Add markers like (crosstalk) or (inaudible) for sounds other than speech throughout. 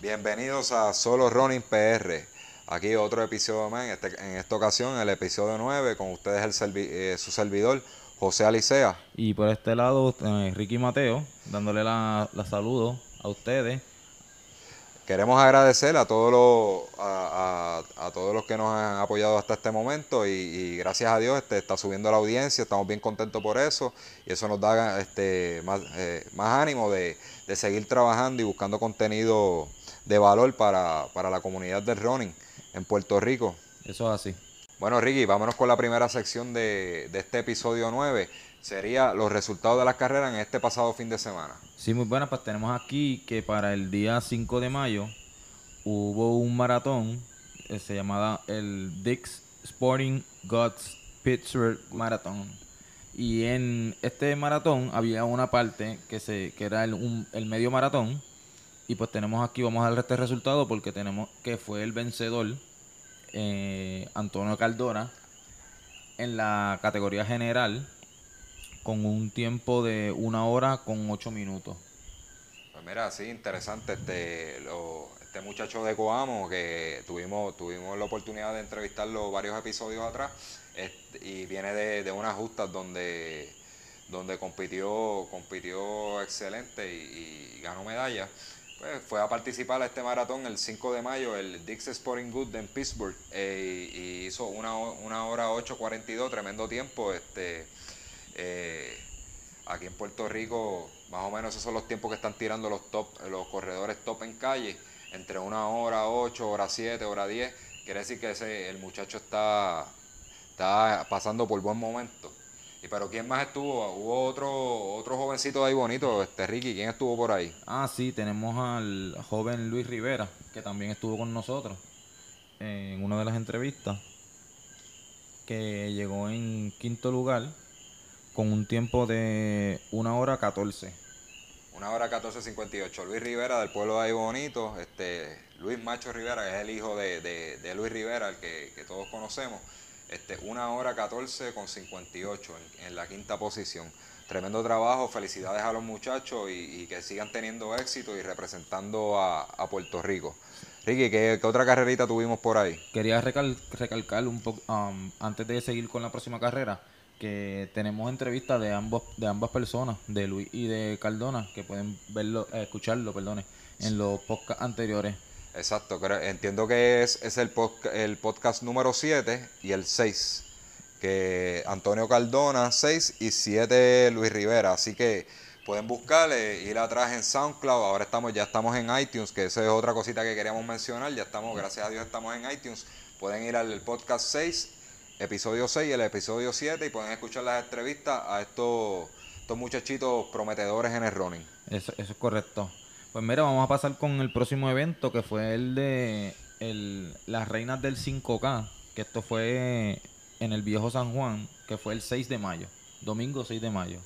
Bienvenidos a Solo Running PR. Aquí otro episodio más, en, este- esta ocasión el episodio 9, con ustedes el servi- eh, su servidor, José Alicea. Y por este lado, eh, Ricky Mateo, dándole la, la saludo a ustedes. Queremos agradecer a todos los, a, a- a todos los que nos han apoyado hasta este momento y, y gracias a Dios este, está subiendo la audiencia, estamos bien contentos por eso y eso nos da este, más, eh, más ánimo de, de seguir trabajando y buscando contenido de valor para, para la comunidad del running en Puerto Rico. Eso es así. Bueno, Ricky, vámonos con la primera sección de, de este episodio 9. Sería los resultados de las carreras en este pasado fin de semana. Sí, muy buenas, pues tenemos aquí que para el día 5 de mayo hubo un maratón, eh, se llamaba el Dix Sporting Gods Pittsburgh Marathon. Y en este maratón había una parte que se que era el, un- el medio maratón. Y pues tenemos aquí, vamos a dar este resultado porque tenemos que fue el vencedor, eh, Antonio Caldora, en la categoría general, con un tiempo de una hora con ocho minutos. Pues mira, sí, interesante este, este muchacho de Coamo que tuvimos, tuvimos la oportunidad de entrevistarlo varios episodios atrás este, y viene de, de unas justas donde, donde compitió, compitió excelente y, ganó medalla. Pues fue a participar a este maratón el 5 de mayo, el Dix Sporting Good en Pittsburgh, eh, y hizo una, una hora 8.42, tremendo tiempo. Este, eh, aquí en Puerto Rico, más o menos esos son los tiempos que están tirando los top, los corredores top en calle, entre una hora 8, hora 7, hora 10. Quiere decir que ese, el muchacho está, está pasando por buen momento. Y pero quién más estuvo? Hubo otro, otro jovencito ahí bonito, este Ricky, ¿quién estuvo por ahí? Ah, sí, tenemos al joven Luis Rivera, que también estuvo con nosotros en una de las entrevistas, que llegó en quinto lugar con un tiempo de una hora 14. Una hora 14.58. Luis Rivera del pueblo de ahí bonito, este, Luis Macho Rivera, que es el hijo de, de- de Luis Rivera, el que, que todos conocemos. Este, una hora 14 con 58 en, en la quinta posición. Tremendo trabajo, felicidades a los muchachos y, y que sigan teniendo éxito y representando a, a Puerto Rico. Ricky, ¿qué, qué otra carrerita tuvimos por ahí? Quería recal- recalcar un poco, um, antes de seguir con la próxima carrera, que tenemos entrevistas de ambos de ambas personas, de Luis y de Cardona, que pueden verlo, eh, escucharlo, perdone, en los podcasts anteriores. Exacto, creo- entiendo que es, es el, podca- el podcast número 7 y el 6. Que Antonio Cardona 6 y 7 Luis Rivera. Así que pueden buscarle, ir atrás en SoundCloud. Ahora estamos, ya estamos en iTunes, que esa es otra cosita que queríamos mencionar. Ya estamos, gracias a Dios, estamos en iTunes. Pueden ir al podcast 6, episodio 6 y el episodio 7 y pueden escuchar las entrevistas a estos, estos muchachitos prometedores en el running. Eso, eso es correcto. Pues mira, vamos a pasar con el próximo evento que fue el de el, las reinas del 5K, que esto fue en el viejo San Juan, que fue el 6 de mayo, domingo 6 de mayo.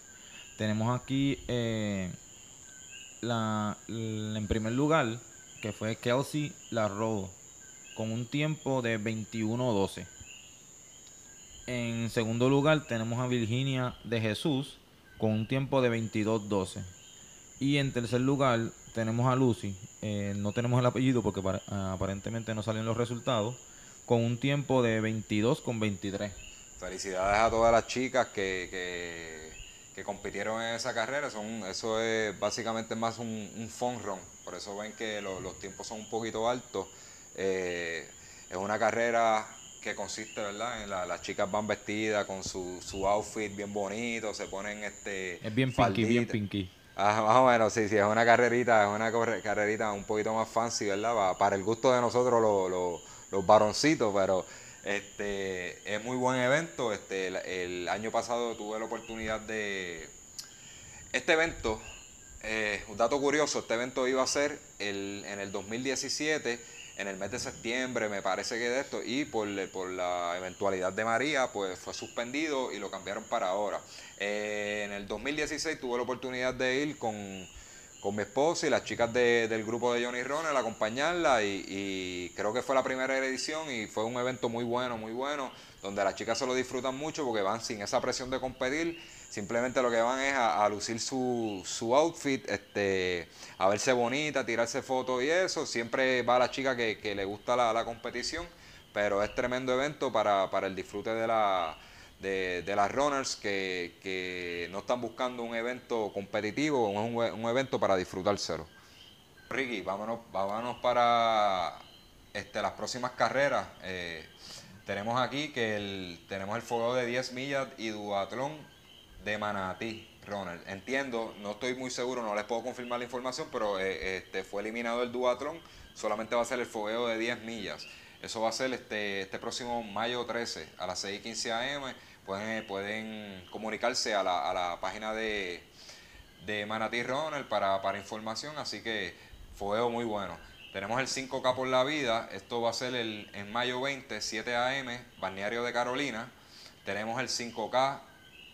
Tenemos aquí eh, la, en primer lugar, que fue Kelsey Larrodo, con un tiempo de 21-12. En segundo lugar tenemos a Virginia de Jesús con un tiempo de 22-12. Y en tercer lugar tenemos a Lucy, eh, no tenemos el apellido porque ah, aparentemente no salen los resultados, con un tiempo de 22 con 23. Felicidades a todas las chicas que, que, que compitieron en esa carrera. Son, eso es básicamente más un, un fun run. Por eso ven que lo- los tiempos son un poquito altos. Eh, es una carrera que consiste, ¿verdad? En la- las chicas van vestidas con su, su outfit bien bonito, se ponen este. Es bien pinky, bien pinky. Ah, más o menos, sí, sí, es una carrerita, es una carrerita un poquito más fancy, ¿verdad? Pa- Para el gusto de nosotros los, los, los varoncitos, pero este es muy buen evento. Este, el, el año pasado tuve la oportunidad de... Este evento, eh, un dato curioso, este evento iba a ser el, en el 2017, en el mes de septiembre, me parece que de esto, y por, por la eventualidad de María, pues fue suspendido y lo cambiaron para ahora. Eh, en el 2016 tuve la oportunidad de ir con, con mi esposa y las chicas de- del grupo de Johnny Ronald acompañarla y, y creo que fue la primera edición y fue un evento muy bueno, muy bueno, donde las chicas se lo disfrutan mucho porque van sin esa presión de competir, simplemente lo que van es a, lucir su, su outfit, este, a verse bonita, tirarse fotos y eso, siempre va la chica que, le gusta la, la competición, pero es tremendo evento para, para el disfrute de la de, de las runners que, que no están buscando un evento competitivo, es un, un evento para disfrutárselo. Ricky, vámonos, vámonos para este, las próximas carreras. Eh, tenemos aquí que el, tenemos el fuego de 10 millas y duatlón de Manatí, Ronald. Entiendo, no estoy muy seguro, no les puedo confirmar la información, pero eh, este, fue eliminado el duatlón, solamente va a ser el fogueo de 10 millas. Eso va a ser este, este próximo mayo 13 a las 6 y 15 am. Pueden, pueden comunicarse a la, a la página de, de Manatí Ronald para, para información, así que fuego muy bueno. Tenemos el 5K por la vida, esto va a ser el, en mayo 20, 7 am, Balneario de Carolina. Tenemos el 5K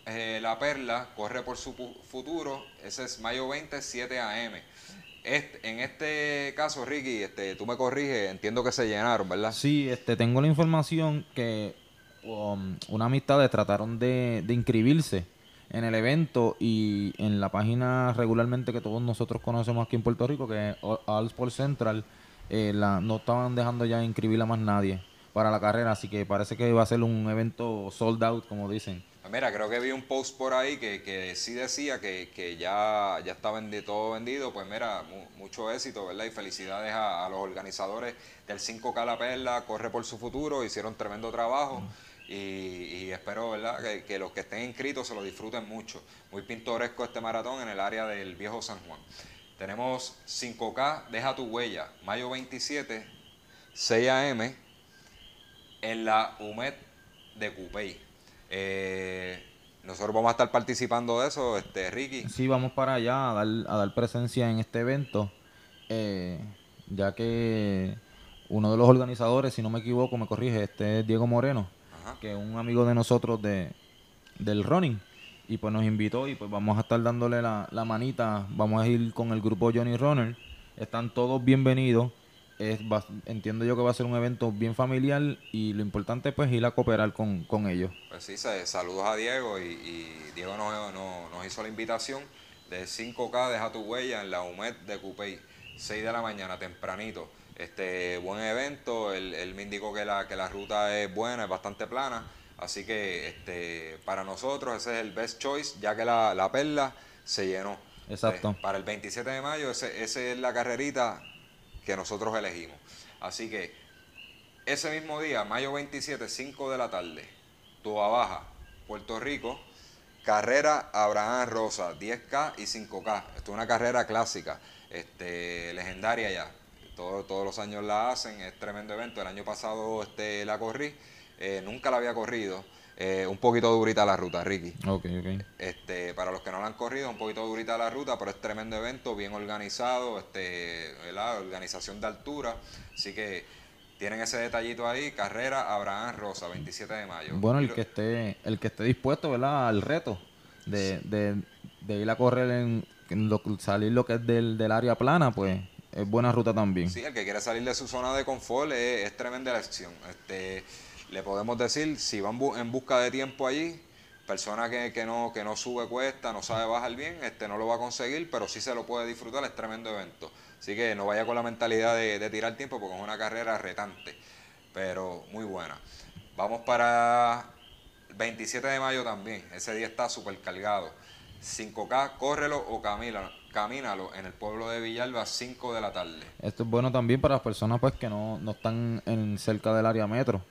eh, La Perla, corre por su futuro, ese es mayo 20, 7 am. Este, en este caso, Ricky, este, tú me corriges, entiendo que se llenaron, ¿verdad? Sí, este, tengo la información que um, una amistad trataron de, inscribirse en el evento y en la página regularmente que todos nosotros conocemos aquí en Puerto Rico, que es All- Central, eh, no estaban dejando ya inscribir a más nadie para la carrera, así que parece que va a ser un evento sold out, como dicen. Pues Mira, creo que vi un post por ahí que, que sí decía que, que ya, ya está vendi- todo vendido. Pues mira, mu- mucho éxito, ¿verdad? Y felicidades a, a los organizadores del 5K La Perla, Corre por su futuro, hicieron tremendo trabajo. Y, y espero, ¿verdad?, que, que los que estén inscritos se lo disfruten mucho. Muy pintoresco este maratón en el área del viejo San Juan. Tenemos 5K, Deja tu huella, mayo 27, 6 AM, en la UMED de Cupey. Eh, nosotros vamos a estar participando de eso, este Ricky. Sí, vamos para allá a dar, a dar presencia en este evento, eh, ya que uno de los organizadores, si no me equivoco, me corrige, este es Diego Moreno, Ajá. que es un amigo de nosotros de, del running, y pues nos invitó y pues vamos a estar dándole la, la manita, vamos a ir con el grupo Johnny Runner, están todos bienvenidos, es, va- entiendo yo que va a ser un evento bien familiar y lo importante pues ir a cooperar con, con ellos. Pues sí, sa- saludos a Diego y, y Diego nos, nos- nos hizo la invitación de 5K, deja tu huella en la UMED de Cupey, 6 de la mañana, tempranito. Este buen evento, él, él me indicó que la, que la ruta es buena, es bastante plana, así que este para nosotros ese es el best choice, ya que la, la perla se llenó. Exacto. Eh, para el 27 de mayo, ese, esa es la carrerita nosotros elegimos. Así que ese mismo día, mayo 27, 5 de la tarde, Toa Baja, Puerto Rico, carrera Abraham Rosa, 10K y 5K. Esto es una carrera clásica, este, legendaria ya. Todo- todos los años la hacen, es tremendo evento. El año pasado este, la corrí, eh, nunca la había corrido. Eh, un poquito durita la ruta, Ricky. Ok, ok. Este, para los que no la han corrido, un poquito durita la ruta, pero es tremendo evento, bien organizado, este, ¿verdad? organización de altura. Así que tienen ese detallito ahí, carrera Abraham Rosa, 27 de mayo. Bueno, el que esté, el que esté dispuesto, ¿verdad? Al reto de, de, de ir a correr en, en lo, salir lo que es del, del área plana, pues es buena ruta también. Sí, el que quiere salir de su zona de confort es, es tremenda elección. Este, le podemos decir, si van en busca de tiempo allí, persona que, que no, que no sube cuesta, no sabe bajar bien, este no lo va a conseguir, pero sí se lo puede disfrutar, es tremendo evento. Así que no vaya con la mentalidad de, de tirar tiempo porque es una carrera retante, pero muy buena. Vamos para el 27 de mayo también, ese día está súper cargado. 5K, córrelo o camínalo, camínalo en el pueblo de Villalba, 5 de la tarde. Esto es bueno también para las personas pues que no, no están en cerca del área metro.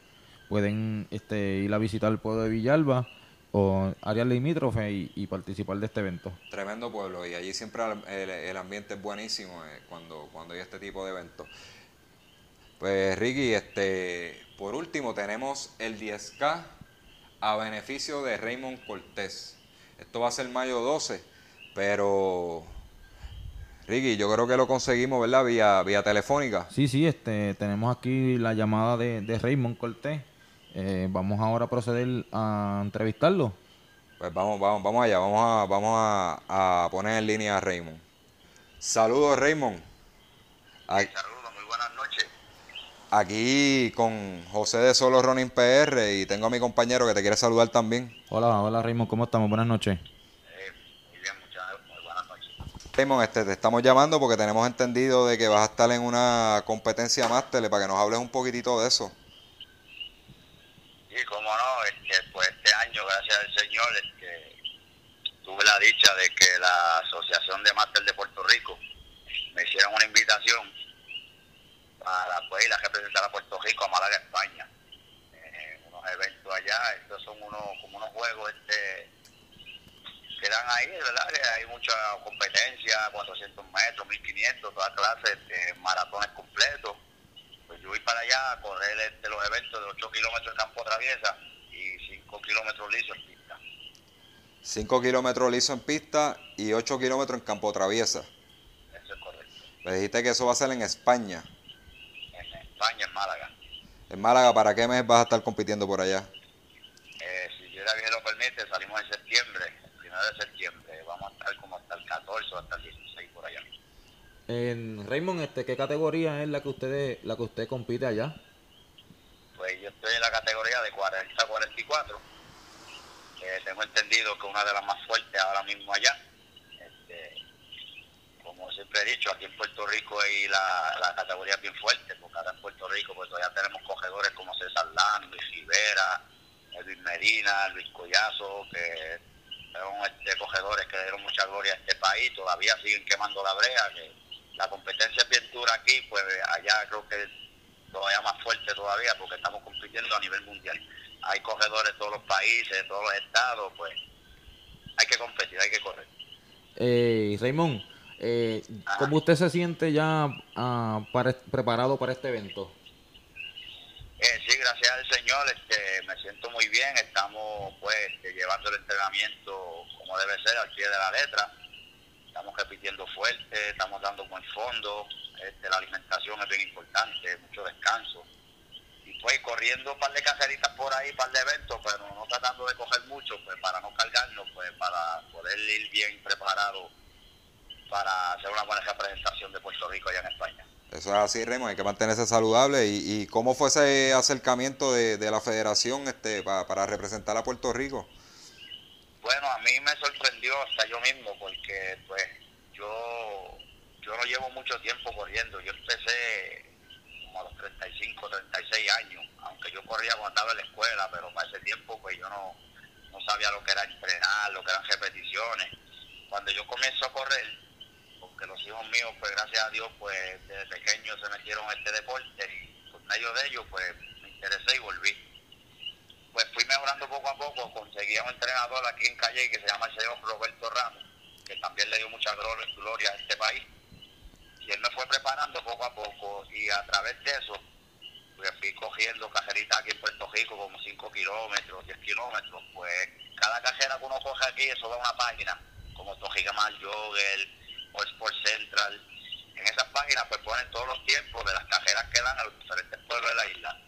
Pueden este, ir a visitar el pueblo de Villalba o áreas limítrofes y, y participar de este evento. Tremendo pueblo y allí siempre el, ambiente es buenísimo eh, cuando, cuando hay este tipo de eventos. Pues Ricky, este, por último tenemos el 10K a beneficio de Raymond Cortés. Esto va a ser mayo 12, pero Ricky, yo creo que lo conseguimos, ¿verdad? Vía, vía telefónica. Sí, sí, este, tenemos aquí la llamada de, de Raymond Cortés. Eh, vamos ahora a proceder a entrevistarlo. Pues vamos, vamos, vamos allá, vamos a, vamos a, a poner en línea a Raymond. Saludos, Raymond. saludos, muy buenas noches. Aquí con José de Solo Ronin PR y tengo a mi compañero que te quiere saludar también. Hola, hola Raymond, ¿cómo estamos? Buenas noches. Eh, muy bien, muchas muy buenas noches. Raymond, este, te estamos llamando porque tenemos entendido de que vas a estar en una competencia máster para que nos hables un poquitito de eso. Sí, cómo no, este, pues este año, Señor, este, tuve la dicha de que la Asociación de Máster de Puerto Rico me hicieron una invitación para pues, ir a representar a Puerto Rico a Málaga, España. Eh, unos eventos allá, estos son unos, como unos juegos este, que dan ahí, ¿verdad? Hay mucha competencia, 400 metros, 1500, todas clases de maratones completos. Pues yo voy para allá a correr este, los eventos de 8 kilómetros de campo traviesa y 5 kilómetros liso en pista. 5 kilómetros liso en pista y 8 kilómetros en campo traviesa. Eso es correcto. Me dijiste que eso va a ser en España. España, en Málaga. En Málaga, ¿para qué mes vas a estar compitiendo por allá? Eh, si Dios lo permite, salimos en septiembre, el primero de septiembre. Vamos a estar como hasta el 14 o hasta el 16 por allá. En Raymond, este, ¿qué categoría es la que usted la que usted compite allá? Pues yo estoy en la categoría de 40 a 44. Entendido que una de las más fuertes ahora mismo allá como siempre he dicho, aquí en Puerto Rico hay la, categoría bien fuerte, porque acá en Puerto Rico pues todavía tenemos cogedores como César Lán, Luis Rivera, Luis Medina, Luis Collazo, que son este, cogedores que dieron mucha gloria a este país, todavía siguen quemando la brea, que la competencia es bien dura aquí, pues allá creo que todavía más fuerte todavía, porque estamos compitiendo a nivel mundial. Hay cogedores de todos los países, de todos los estados, pues hay que competir, hay que correr. Eh, Raymond, eh, ¿Cómo usted se siente ya uh, para, preparado para este evento? Eh, sí, gracias al Señor, este, me siento muy bien. Estamos pues este, llevando el entrenamiento como debe ser, al pie de la letra. Estamos repitiendo fuerte, estamos dando buen fondo. Este, la alimentación es bien importante, mucho descanso. Y pues corriendo un par de cajeritas por ahí, un par de eventos, pero no tratando de coger mucho, pues para no cargarnos, pues para poder ir bien preparado para hacer una buena representación de Puerto Rico allá en España. Eso es así, Remo, hay que mantenerse saludable. ¿Y, y cómo fue ese acercamiento de, la federación este, para, representar a Puerto Rico? Bueno, a mí me sorprendió hasta yo mismo, porque pues yo no llevo mucho tiempo corriendo. Yo empecé como a los 35, 36 años, aunque yo corría cuando estaba en la escuela, pero para ese tiempo pues yo no, no sabía lo que era entrenar, lo que eran repeticiones. Cuando yo comienzo a correr, que los hijos míos, pues gracias a Dios, pues desde pequeños se metieron a este deporte y por medio de ellos, pues me interesé y volví. Pues fui mejorando poco a poco, conseguí a un entrenador aquí en Calle que se llama el señor Roberto Ramos, que también le dio mucha gloria a este país. Él me fue preparando poco a poco y a través de eso, pues fui cogiendo cajeritas aquí en Puerto Rico, como 5 kilómetros, 10 kilómetros. Pues cada cajera que uno coge aquí, eso da una página, como Tojigamal Jogger, o Sport Central. En esas páginas pues ponen todos los tiempos de las cajeras que dan a los diferentes pueblos de la isla.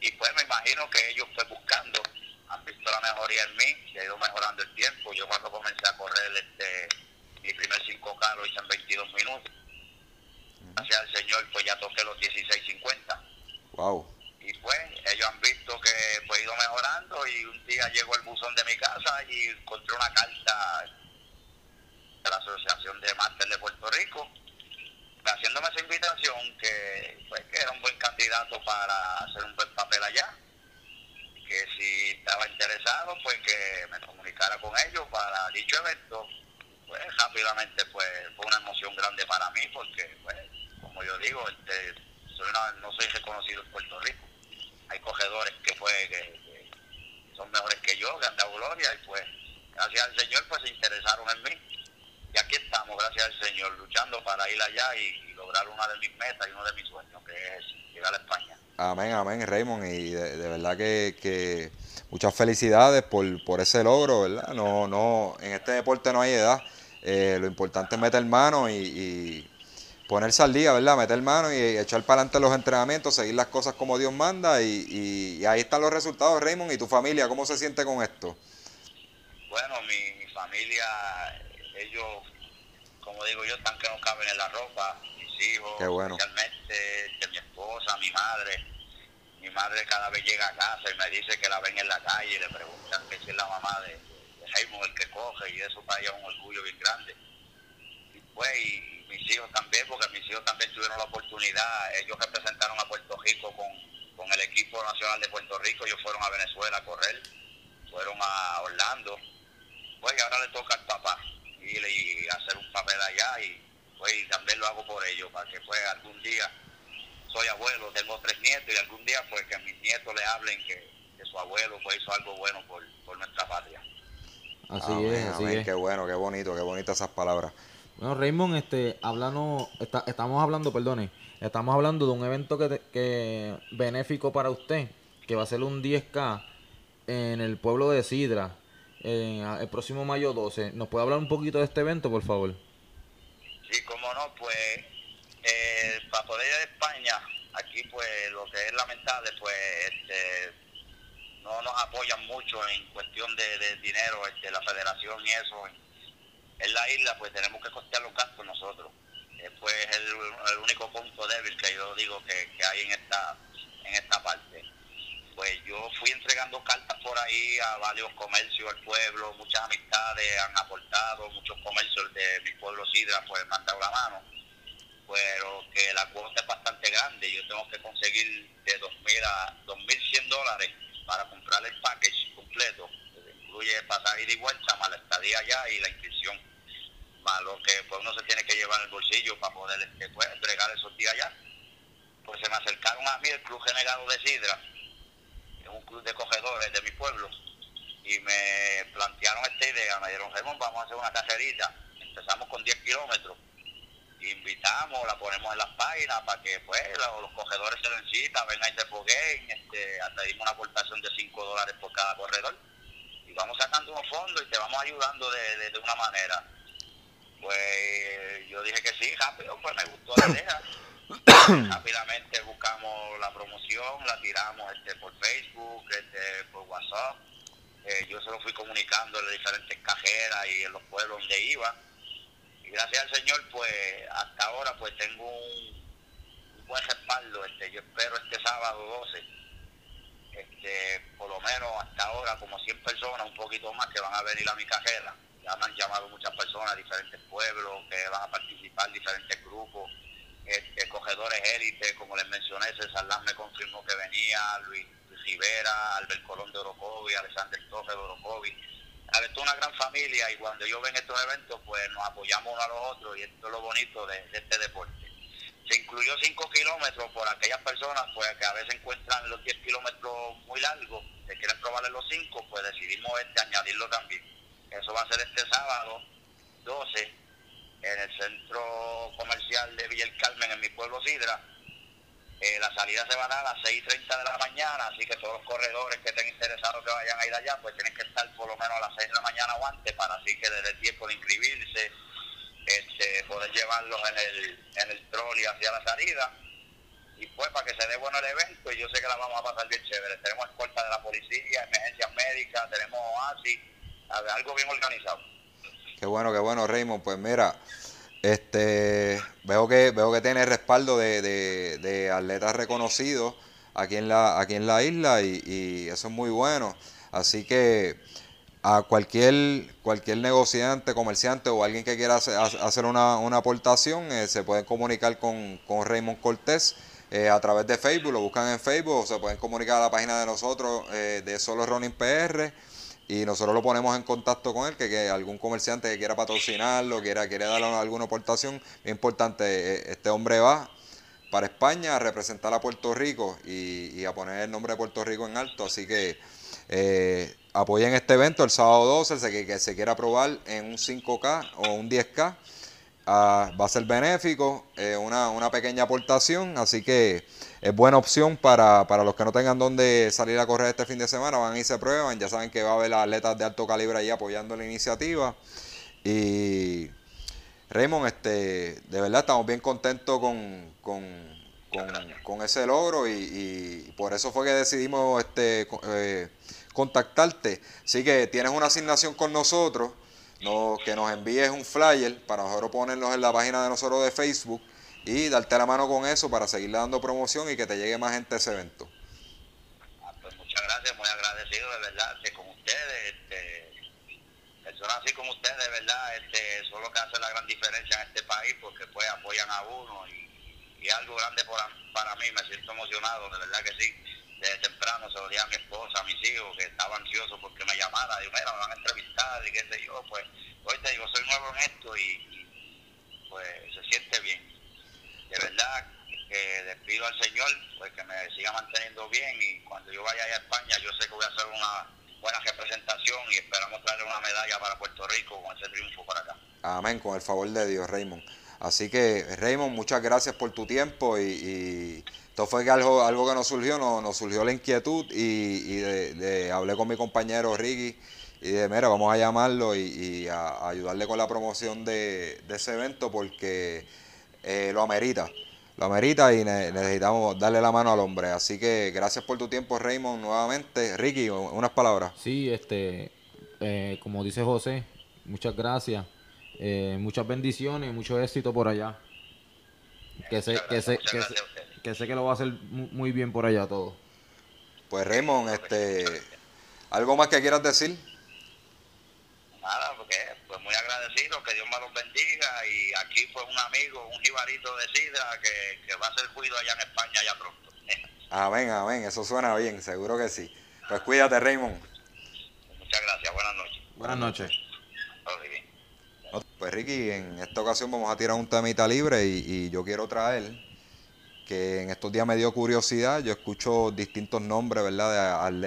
Y pues me imagino que ellos pues buscando, han visto la mejoría en mí, se ha ido mejorando el tiempo. Yo cuando comencé a correr este mi primer 5K lo hice en 22 minutos. Gracias al Señor pues ya toqué los 16.50. Wow. Y pues ellos han visto que pues he ido mejorando y un día llegó el buzón de mi casa y encontré una carta de la Asociación de Máster de Puerto Rico, haciéndome esa invitación que, pues, que era un buen candidato para hacer un buen papel allá, que si estaba interesado, pues que me comunicara con ellos para dicho evento. Pues rápidamente pues fue una emoción grande para mí porque, pues, como yo digo, este, soy no soy reconocido en Puerto Rico. Hay cogedores que, pues, que son mejores que yo, que han dado gloria y pues gracias al Señor pues se interesaron en mí y aquí estamos, gracias al Señor, luchando para ir allá y, lograr una de mis metas y uno de mis sueños, que es llegar a España. Amén, amén, Raymond. Y de, verdad que, muchas felicidades por, por ese logro, ¿verdad? No, no, en este deporte no hay edad. Eh, lo importante es meter mano y, ponerse al día, ¿verdad? Meter mano y echar para adelante los entrenamientos, seguir las cosas como Dios manda y, y, ahí están los resultados, Raymond. ¿Y tu familia cómo se siente con esto? Bueno, mi familia ellos, como digo yo, están que no caben en la ropa. Mis hijos, especialmente de mi esposa, mi madre. Mi madre cada vez llega a casa y me dice que la ven en la calle y le preguntan que si es la mamá de, de el que coge y eso para ella es un orgullo bien grande. Y pues, y mis hijos también, porque mis hijos también tuvieron la oportunidad, ellos representaron a Puerto Rico con, con el equipo nacional de Puerto Rico, ellos fueron a Venezuela a correr, fueron a Orlando, pues y ahora le toca al papá ir y hacer un papel allá y pues también lo hago por ellos, para que pues algún día soy abuelo, tengo tres nietos y algún día pues que a mis nietos le hablen que, su abuelo pues hizo algo bueno por, por nuestra patria. Así es, así es. Qué bueno, qué bonito, qué bonitas esas palabras. Bueno, Raymond, este, hablando, estamos hablando, perdone, estamos hablando de un evento que, que benéfico para usted, que va a ser un 10K en el pueblo de Sidra, el próximo mayo 12. ¿Nos puede hablar un poquito de este evento, por favor? Sí, como no, pues eh, para poder ir a España, aquí pues lo que es lamentable, pues este, no nos apoyan mucho en cuestión de, dinero, este, la federación y eso. En, la isla pues tenemos que costear los gastos nosotros. Después es el, único punto débil que yo digo que, hay en esta, en esta parte pues yo fui entregando cartas por ahí a varios comercios del pueblo, muchas amistades han aportado, muchos comercios de mi pueblo Sidra pues me han dado la mano, pero que la cuota es bastante grande, yo tengo que conseguir de 2.000 a 2.100 dólares para comprar el package completo, que incluye pasaje y vuelta, más la estadía allá y la inscripción, más lo que pues uno se tiene que llevar en el bolsillo para poder este, pues, entregar esos días allá. Pues se me acercaron a mí el Club Generado de Sidra, un club de cogedores de mi pueblo, y me plantearon esta idea, me dijeron, Raymond, vamos a hacer una cacerita. Empezamos con 10 kilómetros, invitamos, la ponemos en las páginas para que pues los, cogedores se den cita, vengan y se poguen, este, hasta dimos una aportación de 5 dólares por cada corredor, y vamos sacando unos fondos y te vamos ayudando de, de, una manera. Pues yo dije que sí, rápido, pues me gustó la idea. (coughs) Rápidamente buscamos la promoción, la tiramos este, por Facebook, este, por WhatsApp. Eh, yo se lo fui comunicando en las diferentes cajeras y en los pueblos donde iba. Gracias al Señor, pues hasta ahora pues tengo un, buen respaldo. Este, yo espero este sábado 12, este, por lo menos hasta ahora como 100 personas, un poquito más que van a venir a mi cajera. Ya me han llamado muchas personas, diferentes pueblos, que van a participar, diferentes grupos este, cogedores élite, como les mencioné, César Lán me confirmó que venía, Luis, Rivera, Albert Colón de Orocovi, Alexander Torres de Orocovi. A ver, una gran familia y cuando yo ven estos eventos, pues nos apoyamos uno a los otros y esto es lo bonito de, este deporte. Se incluyó 5 kilómetros por aquellas personas pues que a veces encuentran los 10 kilómetros muy largos, que quieren probarle los 5, pues decidimos este añadirlo también. Eso va a ser este sábado 12 en el centro comercial de Villa Carmen, en mi pueblo Sidra. Eh, la salida se va a dar a las 6.30 de la mañana, así que todos los corredores que estén interesados que vayan a ir allá, pues tienen que estar por lo menos a las 6 de la mañana o antes para así que desde el tiempo de inscribirse, este, poder llevarlos en el, en el trolley hacia la salida. Y pues para que se dé bueno el evento, y yo sé que la vamos a pasar bien chévere. Tenemos escolta de la policía, emergencias médicas, tenemos así, algo bien organizado. Qué bueno, qué bueno, Raymond. Pues mira, este veo que veo que tiene respaldo de, de, atletas reconocidos aquí en la aquí en la isla y, eso es muy bueno. Así que a cualquier cualquier negociante, comerciante o alguien que quiera hacer, una, una aportación eh, se pueden comunicar con, con Raymond Cortés. Eh, a través de Facebook, lo buscan en Facebook o se pueden comunicar a la página de nosotros eh, de Solo Running PR y nosotros lo ponemos en contacto con él, que, algún comerciante que quiera patrocinarlo, quiera, quiere darle alguna aportación, es importante, eh, este hombre va para España a representar a Puerto Rico y, a poner el nombre de Puerto Rico en alto, así que eh, apoyen este evento el sábado 12, el que, que se quiera probar en un 5K o un 10K, ah, va a ser benéfico, eh, una, una pequeña aportación, así que es buena opción para, para los que no tengan dónde salir a correr este fin de semana, van y se prueban, ya saben que va a haber atletas de alto calibre ahí apoyando la iniciativa. Y Raymond, este, de verdad estamos bien contentos con, con, ese logro y, por eso fue que decidimos este, eh, contactarte. Así que tienes una asignación con nosotros no, que nos envíes un flyer para nosotros ponernos en la página de nosotros de Facebook y darte la mano con eso para seguirle dando promoción y que te llegue más gente a ese evento. Ah, pues muchas gracias, muy agradecido de verdad este, con ustedes. Este, personas así como ustedes, de verdad, este, son los que hacen la gran diferencia en este país porque pues apoyan a uno y, y algo grande por, para mí, me siento emocionado, de verdad que sí. Desde temprano se lo dije a mi esposa, a mis hijos, que estaba ansioso porque me llamara, digo, mira, me van a entrevistar y qué sé yo, pues, hoy te digo, soy nuevo en esto y pues se siente bien. De verdad les pido al Señor pues que me siga manteniendo bien y cuando yo vaya a España yo sé que voy a hacer una buena representación y esperamos traer una medalla para Puerto Rico con ese triunfo para acá. Amén, con el favor de Dios, Raymond. Así que, Raymond, muchas gracias por tu tiempo y, esto fue algo, algo que nos surgió, nos, nos surgió la inquietud y, de, de- hablé con mi compañero Ricky y de, mira, vamos a llamarlo y, a, ayudarle con la promoción de ese evento porque eh, lo amerita. Lo amerita y ne- necesitamos darle la mano al hombre. Así que gracias por tu tiempo, Raymond, nuevamente. Ricky, unas palabras. Sí, este, eh, como dice José, muchas gracias, eh, muchas bendiciones, mucho éxito por allá. Que sé, que sé, que sé, que sé que lo va a hacer mu- muy bien por allá todo. Pues Raymond, este, ¿algo más que quieras decir? Nada, porque pues muy agradecido, que Dios me los bendiga y aquí pues un amigo, un jibarito de Sidra que, que va a hacer cuido allá en España ya pronto. (laughs) Amén, amén, eso suena bien, seguro que sí. Pues cuídate, Raymond. Muchas gracias, buenas noches. Buenas noches. Pues Ricky, en esta ocasión vamos a tirar un temita libre y, y yo quiero traer que en estos días me dio curiosidad, yo escucho distintos nombres, ¿verdad? De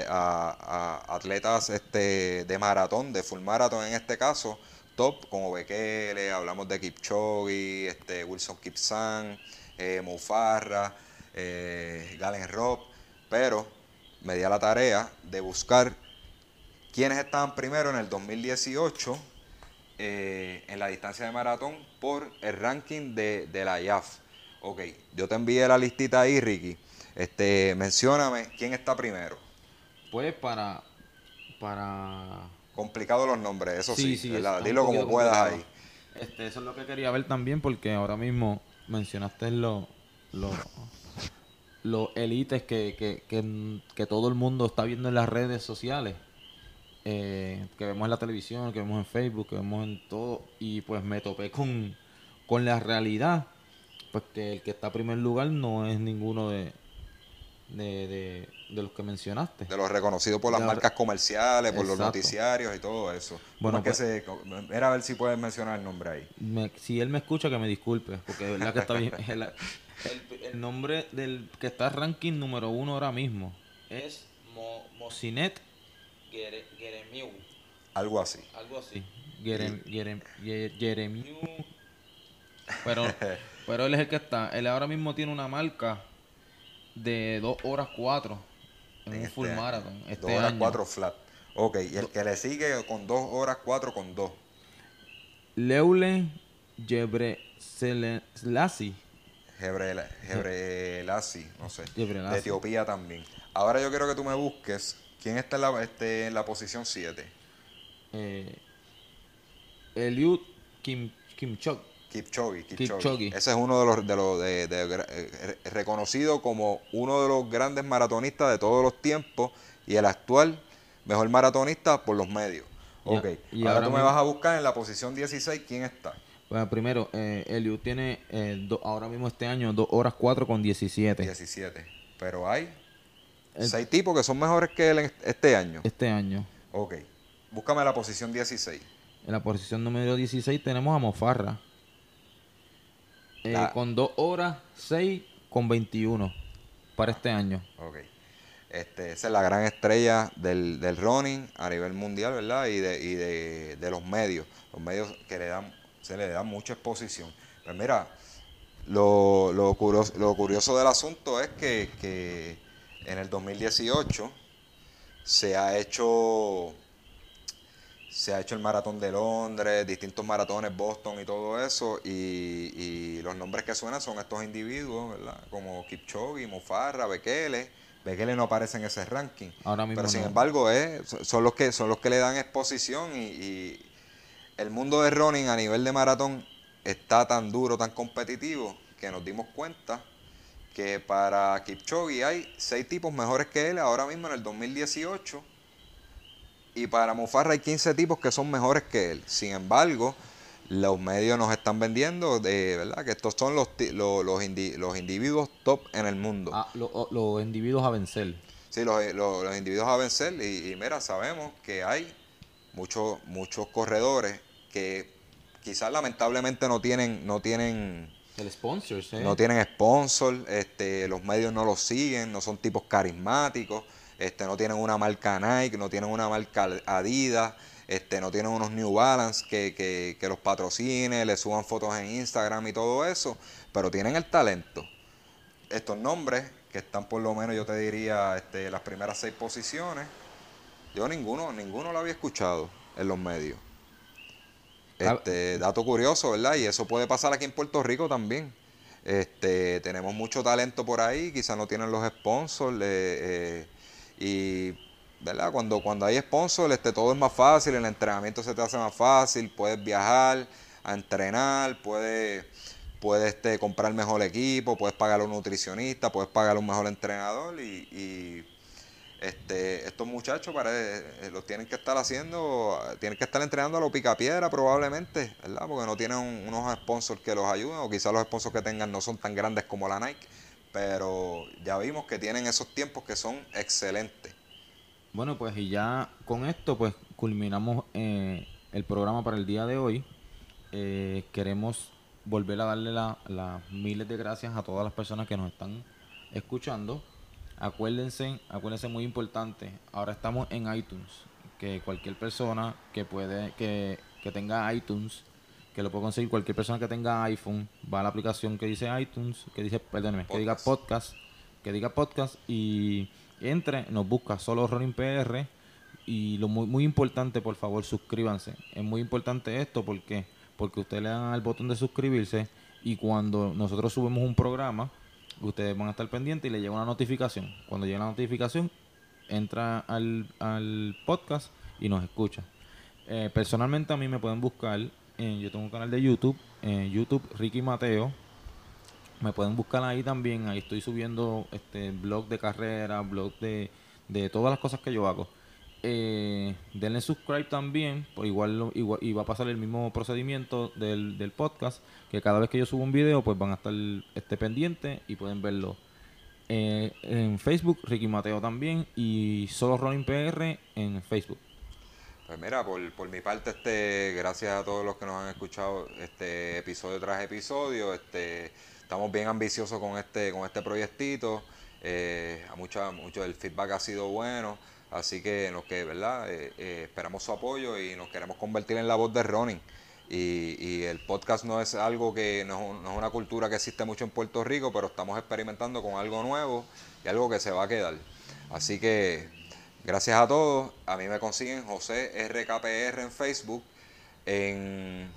atle- a- a atletas este, de maratón, de full marathon en este caso, top, como Bekele, hablamos de Kipchoge, este, Wilson Kipsan, eh, Mufarra, eh, Galen Robb, pero me di a la tarea de buscar quiénes estaban primero en el 2018 eh, en la distancia de maratón por el ranking de, de la IAF. Ok, yo te envié la listita ahí, Ricky. Este, mencióname quién está primero. Pues para, para Complicado los nombres, eso sí, Dilo como puedas complicado. ahí. Este, eso es lo que quería ver también porque ahora mismo mencionaste los lo, los élites que, que, que, que todo el mundo está viendo en las redes sociales. eh, que vemos en la televisión, que vemos en Facebook, que vemos en todo. Y pues me topé con, con la realidad. Pues que el que está en primer lugar no es ninguno de, de, de, de los que mencionaste. De los reconocidos por las marcas comerciales, por los noticiarios y todo eso. Bueno, Bueno, que pues- se, era a ver si puedes mencionar el nombre ahí. Me- si él me escucha, que me disculpe, porque de verdad que está bien. (laughs) El, el- el nombre del que está ranking número uno ahora mismo es Mo, Mosinet Gere- Geremiu, Algo así. algo así. Gerem, Gerem- Ye- Jeremiu. Pero, (laughs) pero él es el que está. Él ahora mismo tiene una marca de 2 horas 4 en, En un este full año. marathon. Este dos horas año. cuatro flat. Ok, y el que le sigue con dos horas cuatro con dos. Leule Gebrselassie. Gebrela- Gebrelasi, no sé. Gebrelasi. De Etiopía también. Ahora yo quiero que tú me busques quién está en la, este, en la posición 7. eh, Eliud Kim, Kimchok. Kipchoge, Kipchoge. Kipchoge. Ese es uno de los, de los de, de- gra- eh, reconocido como uno de los grandes maratonistas de todos los tiempos y el actual mejor maratonista por los medios. Ya, Ok, y ahora, ahora tú me vas a buscar en la posición 16 quién está. Bueno, primero, eh, Eliud tiene eh, do- ahora mismo este año 2 horas 4 con 17. 17. Pero hay El- seis tipos que son mejores que él este año. Este año. Ok, búscame la posición 16. En la posición número 16 tenemos a Mofarra. Eh, La- Con 2 horas 6 con 21 para este año. Ok. Este, esa es la gran estrella del, del running a nivel mundial, ¿verdad? Y de, y de, de los medios. Los medios que le dan, se le dan mucha exposición. Pues mira, lo, lo, curioso, lo curioso del asunto es que, que en el 2018 se ha hecho se ha hecho el maratón de Londres, distintos maratones, Boston y todo eso, y, y los nombres que suenan son estos individuos, ¿verdad? Como Kipchoge, Mofarra, Bekele. Bekele no aparece en ese ranking. Ahora mismo Pero sin no. embargo, es, son los que son los que le dan exposición y, y el mundo de running a nivel de maratón está tan duro, tan competitivo, que nos dimos cuenta que para Kipchoge hay seis tipos mejores que él ahora mismo en el 2018 y para Mufarra hay 15 tipos que son mejores que él. Sin embargo, los medios nos están vendiendo de verdad que estos son los, los, los, individuos top en el mundo. Ah, los individuos a vencer. Sí, los, individuos a vencer. Y, mira, sabemos que hay muchos muchos corredores que quizás lamentablemente no tienen no tienen el sponsor, no tienen sponsor, este, los medios no los siguen, no son tipos carismáticos, este, no tienen una marca Nike, no tienen una marca Adidas, este, no tienen unos New Balance que, que, que los patrocine, le suban fotos en Instagram y todo eso, pero tienen el talento. Estos nombres, que están por lo menos, yo te diría, este, las primeras seis posiciones, yo ninguno, ninguno lo había escuchado en los medios. Este, dato curioso, ¿verdad? Y eso puede pasar aquí en Puerto Rico también. Este, tenemos mucho talento por ahí, quizás no tienen los sponsors eh, eh, y ¿verdad? Cuando, cuando hay sponsor, este, todo es más fácil, el entrenamiento se te hace más fácil, puedes viajar a entrenar, puedes, puedes este, comprar mejor equipo, puedes pagar a un nutricionista, puedes pagar a un mejor entrenador y, este, estos muchachos para, eh, los tienen que estar haciendo, tienen que estar entrenando a lo picapiedra probablemente, ¿verdad? Porque no tienen unos sponsors que los ayuden o quizás los sponsors que tengan no son tan grandes como la Nike, pero ya vimos que tienen esos tiempos que son excelentes. Bueno, pues y ya con esto pues culminamos eh, el programa para el día de hoy. Eh, queremos volver a darle las miles de gracias a todas las personas que nos están escuchando. Acuérdense, acuérdense muy importante, ahora estamos en iTunes, que cualquier persona que puede, que, que tenga iTunes, que lo puede conseguir cualquier persona que tenga iPhone, va a la aplicación que dice iTunes, que dice, perdóneme, que diga podcast, que diga podcast y entre, nos busca solo Running PR y lo muy, muy importante, por favor, suscríbanse. Es muy importante esto porque porque ustedes le dan al botón de suscribirse y cuando nosotros subimos un programa, ustedes van a estar pendientes y le llega una notificación. Cuando llega la notificación, entra al, al podcast y nos escucha. Eh, personalmente a mí me pueden buscar, yo tengo un canal de YouTube, en YouTube Ricky Mateo, me pueden buscar ahí también. Ahí estoy subiendo este blog de carrera, blog de, de todas las cosas que yo hago. Eh, denle subscribe también, pues igual, igual y va a pasar el mismo procedimiento del, del, podcast, que cada vez que yo subo un video, pues van a estar este pendiente y pueden verlo eh, en Facebook, Ricky Mateo también, y solo Running PR en Facebook. Pues mira, por, por mi parte, este, gracias a todos los que nos han escuchado este episodio tras episodio, este estamos bien ambiciosos con este, con este proyectito. Eh, a mucha, mucho el feedback ha sido bueno. Así que nos que, ¿verdad? Eh, eh, esperamos su apoyo y nos queremos convertir en la voz de Running. Y, el podcast no es algo que no, es una cultura que existe mucho en Puerto Rico, pero estamos experimentando con algo nuevo y algo que se va a quedar. Así que gracias a todos. A mí me consiguen José RKPR en Facebook. En,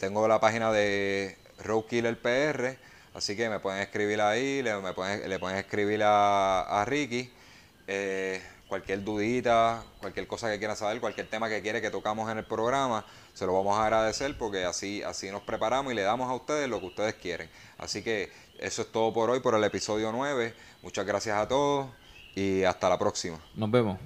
tengo la página de Roadkiller PR. Así que me pueden escribir ahí, le, pueden, escribir a, Ricky. Eh, cualquier dudita, cualquier cosa que quieran saber, cualquier tema que quiere que tocamos en el programa, se lo vamos a agradecer porque así, así nos preparamos y le damos a ustedes lo que ustedes quieren. Así que eso es todo por hoy, por el episodio 9. Muchas gracias a todos y hasta la próxima. Nos vemos.